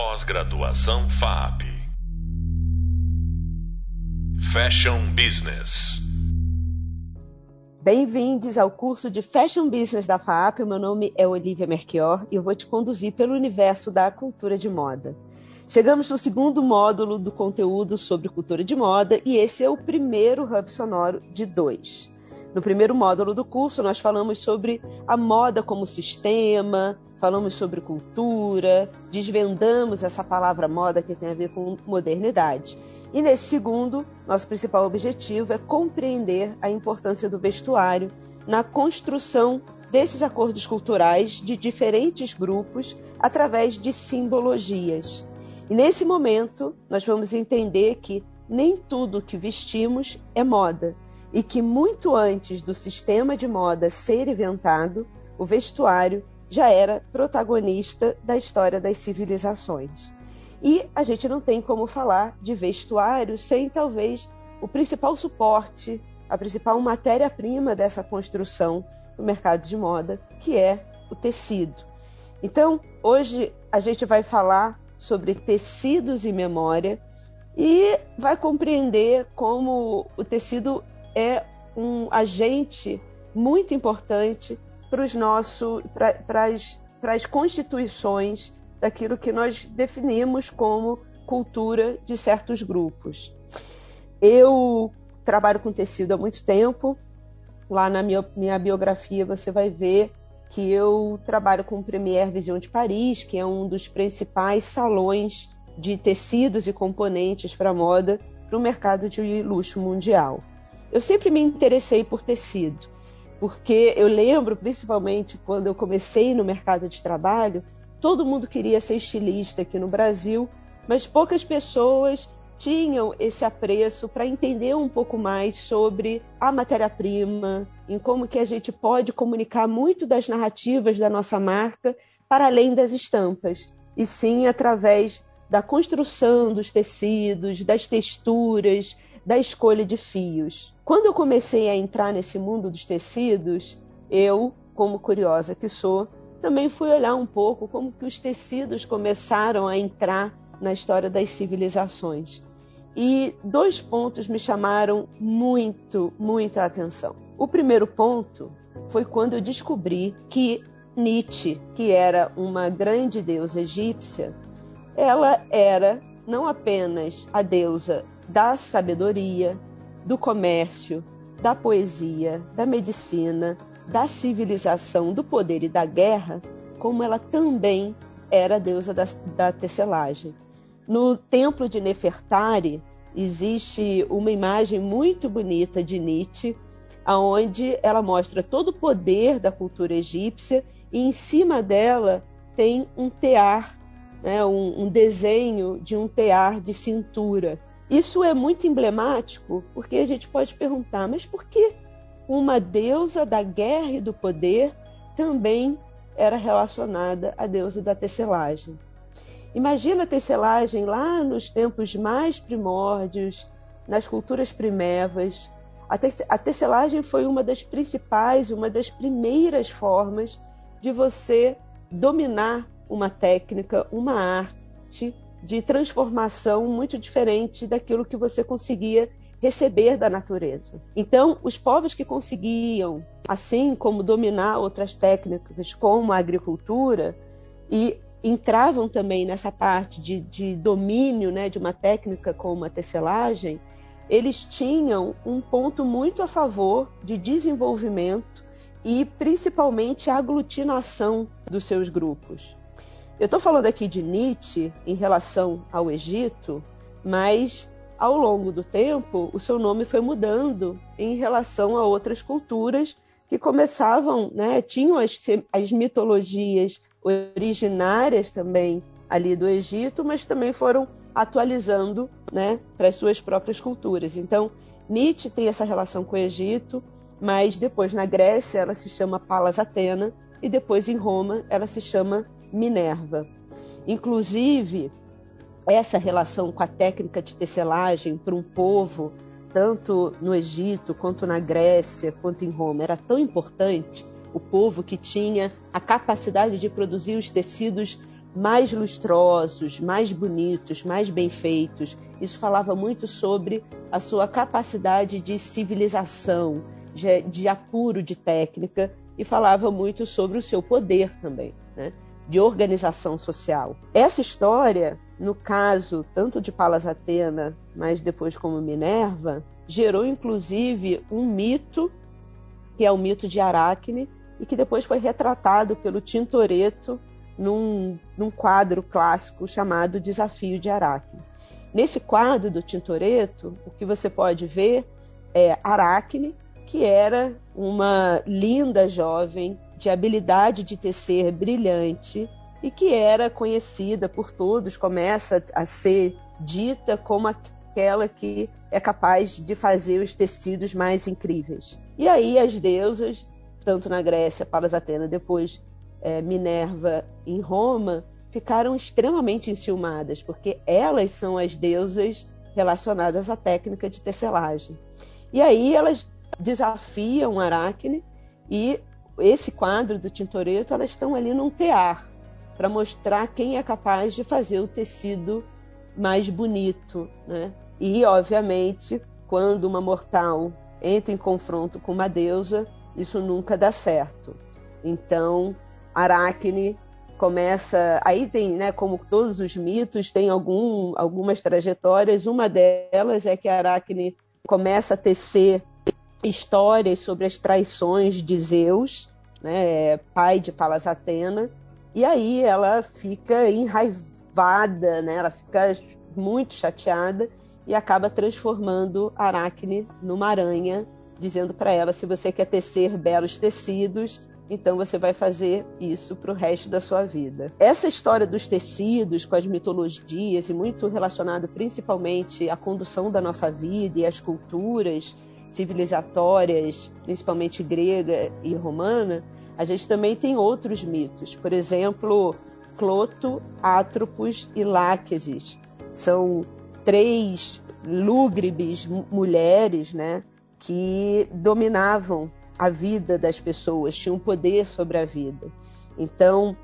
Pós-graduação FAP. Fashion Business. Bem-vindos ao curso de Fashion Business da FAP. Meu nome é Olivia Merchior e eu vou te conduzir pelo universo da cultura de moda. Chegamos no segundo módulo do conteúdo sobre cultura de moda e esse é o primeiro hub sonoro de dois. No primeiro módulo do curso, nós falamos sobre a moda como sistema, falamos sobre cultura, desvendamos essa palavra moda que tem a ver com modernidade. E nesse segundo, nosso principal objetivo é compreender a importância do vestuário na construção desses acordos culturais de diferentes grupos através de simbologias. E nesse momento, nós vamos entender que nem tudo que vestimos é moda e que muito antes do sistema de moda ser inventado, o vestuário já era protagonista da história das civilizações. E a gente não tem como falar de vestuário sem talvez o principal suporte, a principal matéria-prima dessa construção no mercado de moda, que é o tecido. Então, hoje a gente vai falar sobre tecidos e memória e vai compreender como o tecido é um agente muito importante para os nossos para as constituições daquilo que nós definimos como cultura de certos grupos. Eu trabalho com tecido há muito tempo. Lá na minha, minha biografia você vai ver que eu trabalho com o Premier Vision de Paris, que é um dos principais salões de tecidos e componentes para moda para o mercado de luxo mundial eu sempre me interessei por tecido, porque eu lembro, principalmente quando eu comecei no mercado de trabalho, todo mundo queria ser estilista aqui no Brasil, mas poucas pessoas tinham esse apreço para entender um pouco mais sobre a matéria-prima, em como que a gente pode comunicar muito das narrativas da nossa marca para além das estampas, e sim através da construção dos tecidos, das texturas, da escolha de fios. Quando eu comecei a entrar nesse mundo dos tecidos, eu, como curiosa que sou, também fui olhar um pouco como que os tecidos começaram a entrar na história das civilizações. E dois pontos me chamaram muito, muito a atenção. O primeiro ponto foi quando eu descobri que Nietzsche, que era uma grande deusa egípcia, ela era não apenas a deusa da sabedoria, do comércio, da poesia, da medicina, da civilização, do poder e da guerra, como ela também era deusa da, da tecelagem. No templo de Nefertari existe uma imagem muito bonita de Nietzsche, aonde ela mostra todo o poder da cultura egípcia e em cima dela tem um tear, né, um, um desenho de um tear de cintura. Isso é muito emblemático porque a gente pode perguntar, mas por que uma deusa da guerra e do poder também era relacionada à deusa da tecelagem? Imagina a tecelagem lá nos tempos mais primórdios, nas culturas primevas. A, te a tecelagem foi uma das principais, uma das primeiras formas de você dominar uma técnica, uma arte de transformação muito diferente daquilo que você conseguia receber da natureza. Então, os povos que conseguiam, assim como dominar outras técnicas, como a agricultura, e entravam também nessa parte de, de domínio né, de uma técnica como a tecelagem, eles tinham um ponto muito a favor de desenvolvimento e principalmente aglutinação dos seus grupos. Eu estou falando aqui de Nietzsche em relação ao Egito, mas ao longo do tempo o seu nome foi mudando em relação a outras culturas que começavam, né, tinham as, as mitologias originárias também ali do Egito, mas também foram atualizando né, para as suas próprias culturas. Então, Nietzsche tem essa relação com o Egito, mas depois na Grécia ela se chama Palas Atena e depois em Roma ela se chama Minerva. Inclusive, essa relação com a técnica de tecelagem para um povo, tanto no Egito, quanto na Grécia, quanto em Roma, era tão importante. O povo que tinha a capacidade de produzir os tecidos mais lustrosos, mais bonitos, mais bem feitos. Isso falava muito sobre a sua capacidade de civilização, de, de apuro de técnica, e falava muito sobre o seu poder também, né? De organização social. Essa história, no caso tanto de Palas Atena, mas depois como Minerva, gerou inclusive um mito, que é o mito de Aracne, e que depois foi retratado pelo Tintoretto num, num quadro clássico chamado Desafio de Aracne. Nesse quadro do Tintoretto, o que você pode ver é Aracne, que era uma linda jovem de habilidade de tecer brilhante e que era conhecida por todos, começa a ser dita como aquela que é capaz de fazer os tecidos mais incríveis. E aí as deusas, tanto na Grécia, Palas Atena, depois é, Minerva em Roma, ficaram extremamente enciumadas, porque elas são as deusas relacionadas à técnica de tecelagem. E aí elas desafiam Aracne e esse quadro do Tintoretto, elas estão ali num tear para mostrar quem é capaz de fazer o tecido mais bonito, né? E obviamente, quando uma mortal entra em confronto com uma deusa, isso nunca dá certo. Então, Aracne começa, aí tem, né, como todos os mitos, tem algum, algumas trajetórias. Uma delas é que Aracne começa a tecer histórias sobre as traições de Zeus, né, pai de Palas Atena, e aí ela fica enraivada, né, ela fica muito chateada e acaba transformando Aracne numa aranha, dizendo para ela: se você quer tecer belos tecidos, então você vai fazer isso para o resto da sua vida. Essa história dos tecidos com as mitologias e muito relacionado principalmente à condução da nossa vida e às culturas civilizatórias, principalmente grega e romana, a gente também tem outros mitos. Por exemplo, Cloto, Atropos e Láquesis. São três lúgubres mulheres né, que dominavam a vida das pessoas, tinham poder sobre a vida. Então,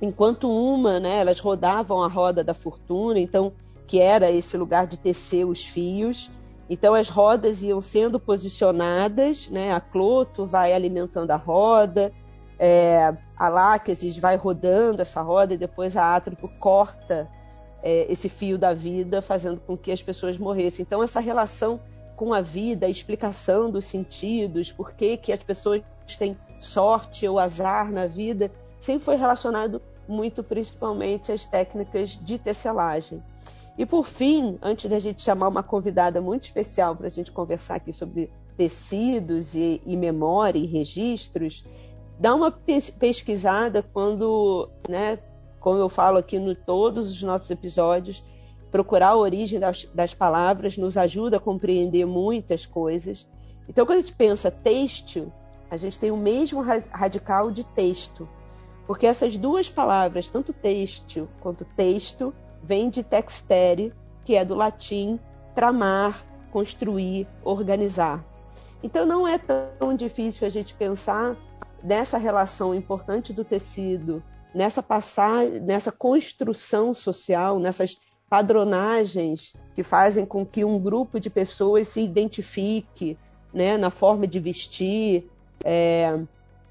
enquanto uma, né, elas rodavam a roda da fortuna, então que era esse lugar de tecer os fios, então as rodas iam sendo posicionadas, né? A Cloto vai alimentando a roda, é, a Láquesis vai rodando essa roda e depois a Átropo corta é, esse fio da vida, fazendo com que as pessoas morressem. Então essa relação com a vida, a explicação dos sentidos, por que, que as pessoas têm sorte ou azar na vida, sempre foi relacionado muito principalmente às técnicas de tecelagem. E por fim, antes da gente chamar uma convidada muito especial para a gente conversar aqui sobre tecidos e, e, memória e registros, dá uma pesquisada quando, né, como eu falo aqui em todos os nossos episódios, procurar a origem das, das palavras nos ajuda a compreender muitas coisas. Então, quando a gente pensa têxtil, a gente tem o mesmo radical de texto, porque essas duas palavras, tanto têxtil quanto texto, vem de textere, que é do latim tramar, construir, organizar. Então não é tão difícil a gente pensar nessa relação importante do tecido, nessa passagem, nessa construção social, nessas padronagens que fazem com que um grupo de pessoas se identifique né, na forma de vestir, é,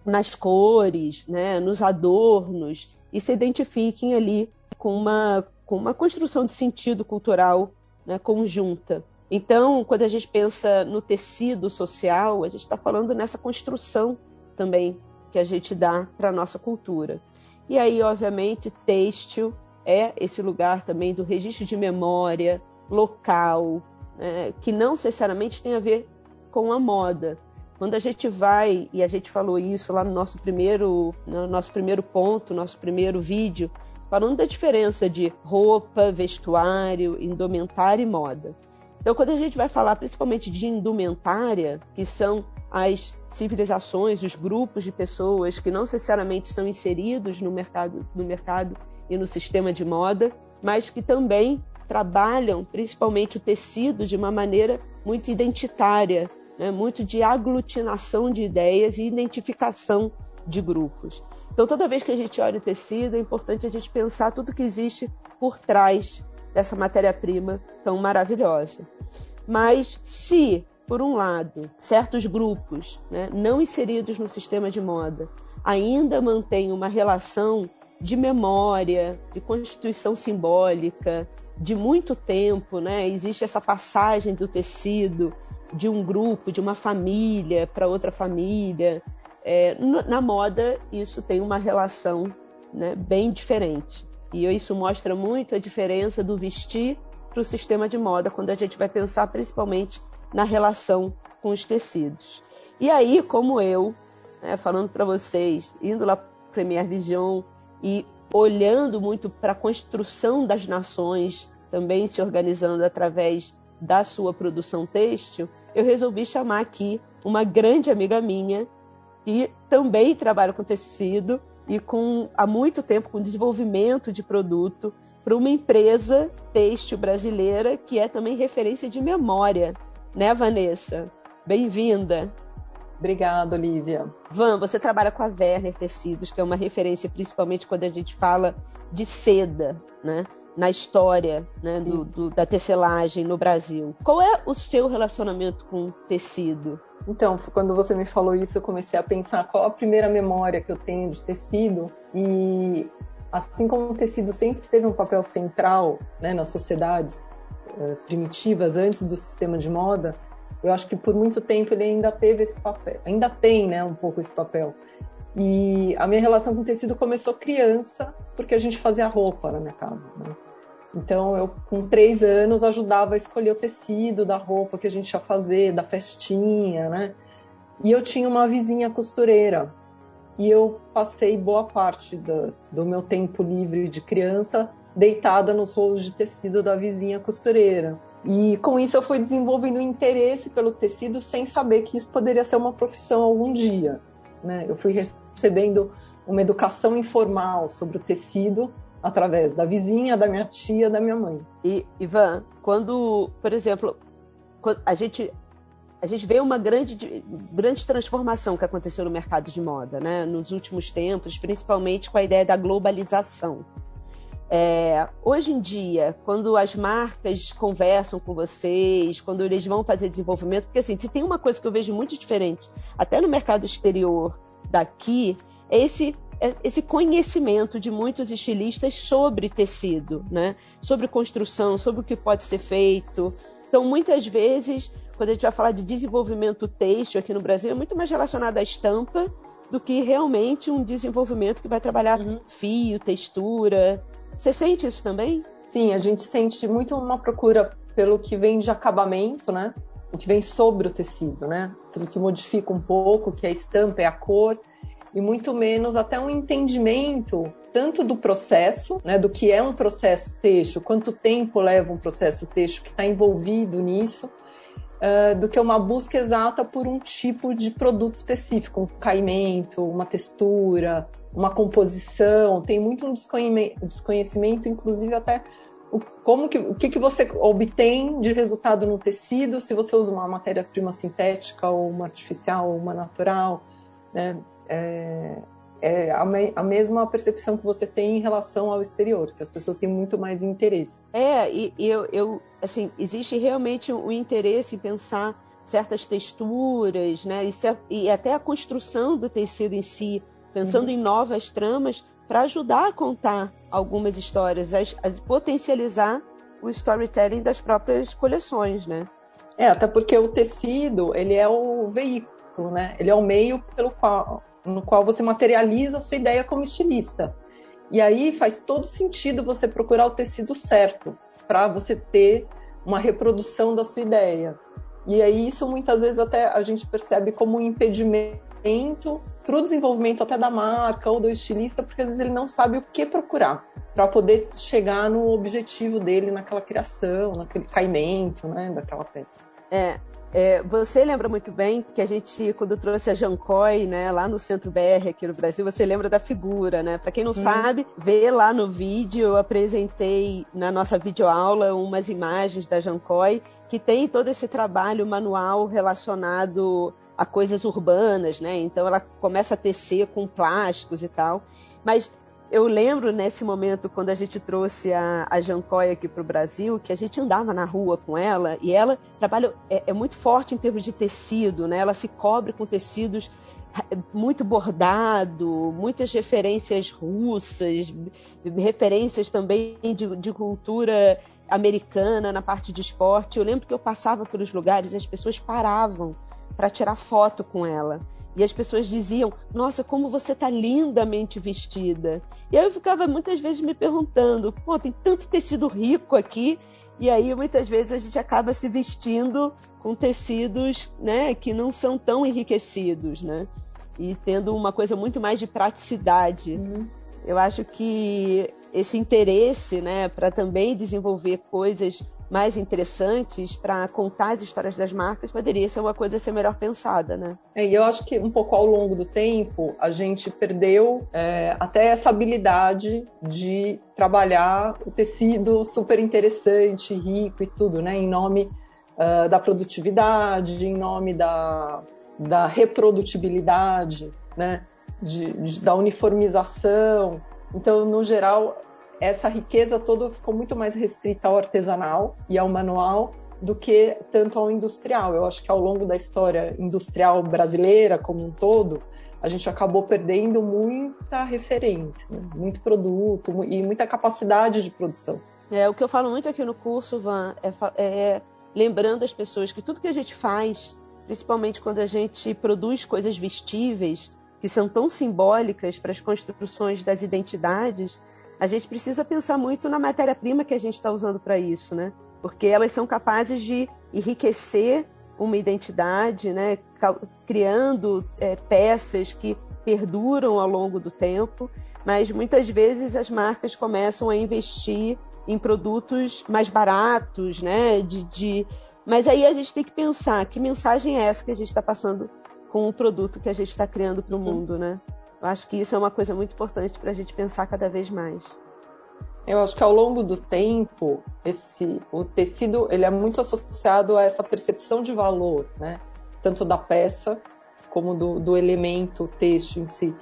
nas cores, né, nos adornos, e se identifiquem ali com uma com uma construção de sentido cultural né, conjunta. Então, quando a gente pensa no tecido social, a gente está falando nessa construção também que a gente dá para a nossa cultura. E aí, obviamente, têxtil é esse lugar também do registro de memória local, né, que não necessariamente tem a ver com a moda. Quando a gente vai, e a gente falou isso lá no nosso primeiro, no nosso primeiro ponto, nosso primeiro vídeo, falando da diferença de roupa, vestuário, indumentária e moda. Então, quando a gente vai falar principalmente de indumentária, que são as civilizações, os grupos de pessoas que não necessariamente são inseridos no mercado, no mercado e no sistema de moda, mas que também trabalham principalmente o tecido de uma maneira muito identitária, né? muito de aglutinação de ideias e identificação de grupos. Então, toda vez que a gente olha o tecido, é importante a gente pensar tudo que existe por trás dessa matéria-prima tão maravilhosa. Mas se, por um lado, certos grupos né, não inseridos no sistema de moda ainda mantêm uma relação de memória, de constituição simbólica, de muito tempo, né? Existe essa passagem do tecido de um grupo, de uma família para outra família. É, na moda, isso tem uma relação né, bem diferente. E isso mostra muito a diferença do vestir para o sistema de moda, quando a gente vai pensar principalmente na relação com os tecidos. E aí, como eu, né, falando para vocês, indo lá para Premier Vision e olhando muito para a construção das nações, também se organizando através da sua produção têxtil, eu resolvi chamar aqui uma grande amiga minha que também trabalha com tecido e com há muito tempo com desenvolvimento de produto para uma empresa têxtil brasileira que é também referência de memória, né, Vanessa? Bem-vinda. Obrigada, Olivia. Van, você trabalha com a Werner Tecidos, que é uma referência principalmente quando a gente fala de seda, né? Na história né, do, do, da tecelagem no Brasil. Qual é o seu relacionamento com tecido? Então, quando você me falou isso, eu comecei a pensar qual a primeira memória que eu tenho de tecido. E assim como o tecido sempre teve um papel central né, nas sociedades eh, primitivas antes do sistema de moda, eu acho que por muito tempo ele ainda teve esse papel, ainda tem, né, um pouco esse papel. E a minha relação com tecido começou criança, porque a gente fazia roupa na minha casa. Né? Então, eu, com três anos, ajudava a escolher o tecido da roupa que a gente ia fazer, da festinha, né? E eu tinha uma vizinha costureira. E eu passei boa parte do, do meu tempo livre de criança deitada nos rolos de tecido da vizinha costureira. E com isso eu fui desenvolvendo um interesse pelo tecido sem saber que isso poderia ser uma profissão algum dia. Né? Eu fui recebendo uma educação informal sobre o tecido através da vizinha, da minha tia, da minha mãe. E Ivan, quando, por exemplo, a gente a gente vê uma grande, grande transformação que aconteceu no mercado de moda, né? Nos últimos tempos, principalmente com a ideia da globalização. É, hoje em dia, quando as marcas conversam com vocês, quando eles vão fazer desenvolvimento, porque assim, se tem uma coisa que eu vejo muito diferente, até no mercado exterior daqui, é esse esse conhecimento de muitos estilistas sobre tecido, né? sobre construção, sobre o que pode ser feito. Então, muitas vezes, quando a gente vai falar de desenvolvimento têxtil aqui no Brasil, é muito mais relacionado à estampa do que realmente um desenvolvimento que vai trabalhar uhum. fio, textura. Você sente isso também? Sim, a gente sente muito uma procura pelo que vem de acabamento, né? O que vem sobre o tecido, né? Aquilo que modifica um pouco, que é a estampa, é a cor, e muito menos até um entendimento tanto do processo, né, do que é um processo texto, quanto tempo leva um processo texto que está envolvido nisso, uh, do que uma busca exata por um tipo de produto específico, um caimento, uma textura, uma composição, tem muito um desconhecimento, inclusive até o, como que, o que, que você obtém de resultado no tecido, se você usa uma matéria-prima sintética ou uma artificial ou uma natural, né? É, é a, me, a, mesma percepção que você tem em relação ao exterior, que as pessoas têm muito mais interesse. É, e, e eu, eu, assim, existe realmente um interesse em pensar certas texturas, né, e, se, e até a construção do tecido em si, pensando uhum. em novas tramas para ajudar a contar algumas histórias, a, a potencializar o storytelling das próprias coleções, né? É, até porque o tecido, ele é o veículo, né? Ele é o meio pelo qual, no qual você materializa a sua ideia como estilista. E aí faz todo sentido você procurar o tecido certo para você ter uma reprodução da sua ideia. E aí isso muitas vezes até a gente percebe como um impedimento para o desenvolvimento até da marca ou do estilista, porque às vezes ele não sabe o que procurar para poder chegar no objetivo dele naquela criação, naquele caimento, né, daquela peça. É, É, você lembra muito bem que a gente, quando trouxe a Jancói, né, lá no Centro BR aqui no Brasil, você lembra da figura, né? Para quem não hum. sabe, vê lá no vídeo, eu apresentei na nossa videoaula umas imagens da Jancói que tem todo esse trabalho manual relacionado a coisas urbanas, né? Então ela começa a tecer com plásticos e tal. Mas eu lembro nesse momento, quando a gente trouxe a, a Jancóia aqui para o Brasil, que a gente andava na rua com ela e ela trabalha é, é, muito forte em termos de tecido, né? Ela se cobre com tecidos muito bordado, muitas referências russas, referências também de, de cultura americana na parte de esporte. Eu lembro que eu passava pelos lugares e as pessoas paravam para tirar foto com ela. E as pessoas diziam: Nossa, como você está lindamente vestida. E aí eu ficava muitas vezes me perguntando: Pô, tem tanto tecido rico aqui. E aí muitas vezes a gente acaba se vestindo com tecidos né, que não são tão enriquecidos, né? E tendo uma coisa muito mais de praticidade. Uhum. Eu acho que esse interesse né, para também desenvolver coisas mais interessantes para contar as histórias das marcas, poderia ser uma coisa a ser melhor pensada, né? É, eu acho que um pouco ao longo do tempo a gente perdeu é, até essa habilidade de trabalhar o tecido super interessante, rico e tudo, né? Em nome uh, da produtividade, em nome da, da reprodutibilidade, né? De, de, da uniformização. Então, no geral, essa riqueza toda ficou muito mais restrita ao artesanal e ao manual do que tanto ao industrial. Eu acho que ao longo da história industrial brasileira como um todo, a gente acabou perdendo muita referência, né? muito produto e muita capacidade de produção. É, o que eu falo muito aqui no curso, Van, é, é lembrando as pessoas que tudo que a gente faz, principalmente quando a gente produz coisas vestíveis, que são tão simbólicas para as construções das identidades, a gente precisa pensar muito na matéria-prima que a gente está usando para isso, né? Porque elas são capazes de enriquecer uma identidade, né? Criando é, peças que perduram ao longo do tempo, mas muitas vezes as marcas começam a investir em produtos mais baratos, né? De, de... Mas aí a gente tem que pensar que mensagem é essa que a gente está passando com o produto que a gente está criando para o mundo, né? Eu acho que isso é uma coisa muito importante para a gente pensar cada vez mais. Eu acho que ao longo do tempo, esse, o tecido ele é muito associado a essa percepção de valor, né? Tanto da peça como do, do elemento texto em si.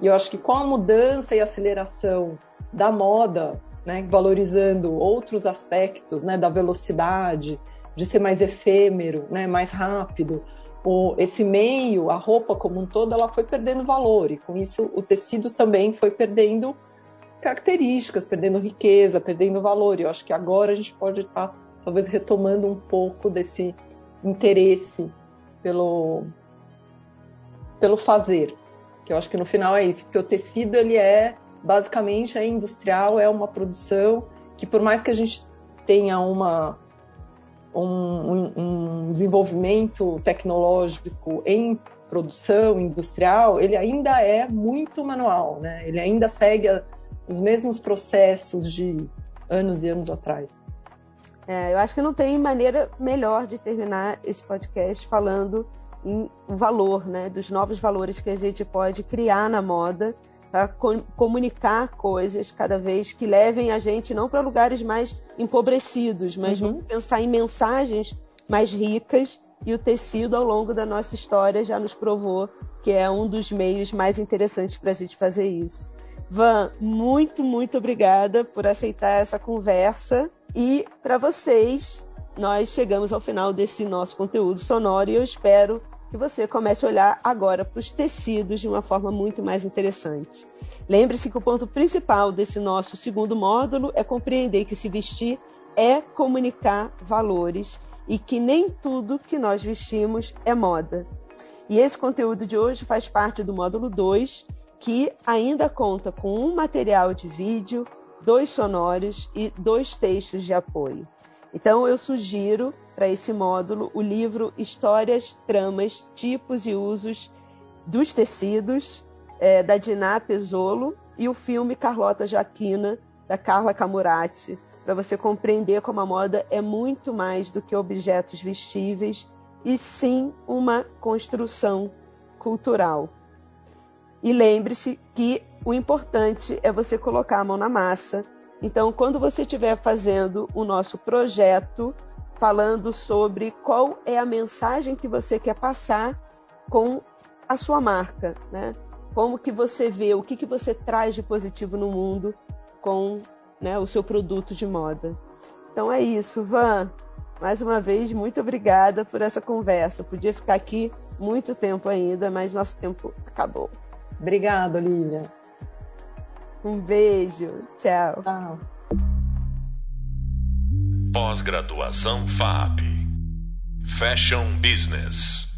E eu acho que com a mudança e aceleração da moda, né, valorizando outros aspectos, né, da velocidade, de ser mais efêmero, né, mais rápido, o, esse meio, a roupa como um todo, ela foi perdendo valor e com isso o tecido também foi perdendo características, perdendo riqueza, perdendo valor. E eu acho que agora a gente pode estar tá, talvez retomando um pouco desse interesse pelo pelo fazer, que eu acho que no final é isso, porque o tecido ele é basicamente é industrial, é uma produção que por mais que a gente tenha uma um, um, desenvolvimento tecnológico em produção industrial, ele ainda é muito manual, né? Ele ainda segue a, os mesmos processos de anos e anos atrás. É, eu acho que não tem maneira melhor de terminar esse podcast falando em valor, né? Dos novos valores que a gente pode criar na moda para comunicar coisas cada vez que levem a gente não para lugares mais empobrecidos, mas uhum. pensar em mensagens mais ricas e o tecido ao longo da nossa história já nos provou que é um dos meios mais interessantes para a gente fazer isso. Van, muito, muito obrigada por aceitar essa conversa e para vocês, nós chegamos ao final desse nosso conteúdo sonoro e eu espero que você comece a olhar agora para os tecidos de uma forma muito mais interessante. Lembre-se que o ponto principal desse nosso segundo módulo é compreender que se vestir é comunicar valores e que nem tudo que nós vestimos é moda. E esse conteúdo de hoje faz parte do módulo 2, que ainda conta com um material de vídeo, dois sonoros e dois textos de apoio. Então eu sugiro para esse módulo o livro Histórias, Tramas, Tipos e Usos dos Tecidos, é, da Diná Pesolo, e o filme Carlota Jaquina, da Carla Camurati, para você compreender como a moda é muito mais do que objetos vestíveis e sim uma construção cultural. E lembre-se que o importante é você colocar a mão na massa. Então, quando você estiver fazendo o nosso projeto, falando sobre qual é a mensagem que você quer passar com a sua marca, né? Como que você vê, o que, que você traz de positivo no mundo com né, o seu produto de moda. Então é isso, Van. Mais uma vez, muito obrigada por essa conversa. Eu podia ficar aqui muito tempo ainda, mas nosso tempo acabou. Obrigada, Olivia. Um beijo. Tchau. Tchau. Pós-graduação FAP. Fashion Business.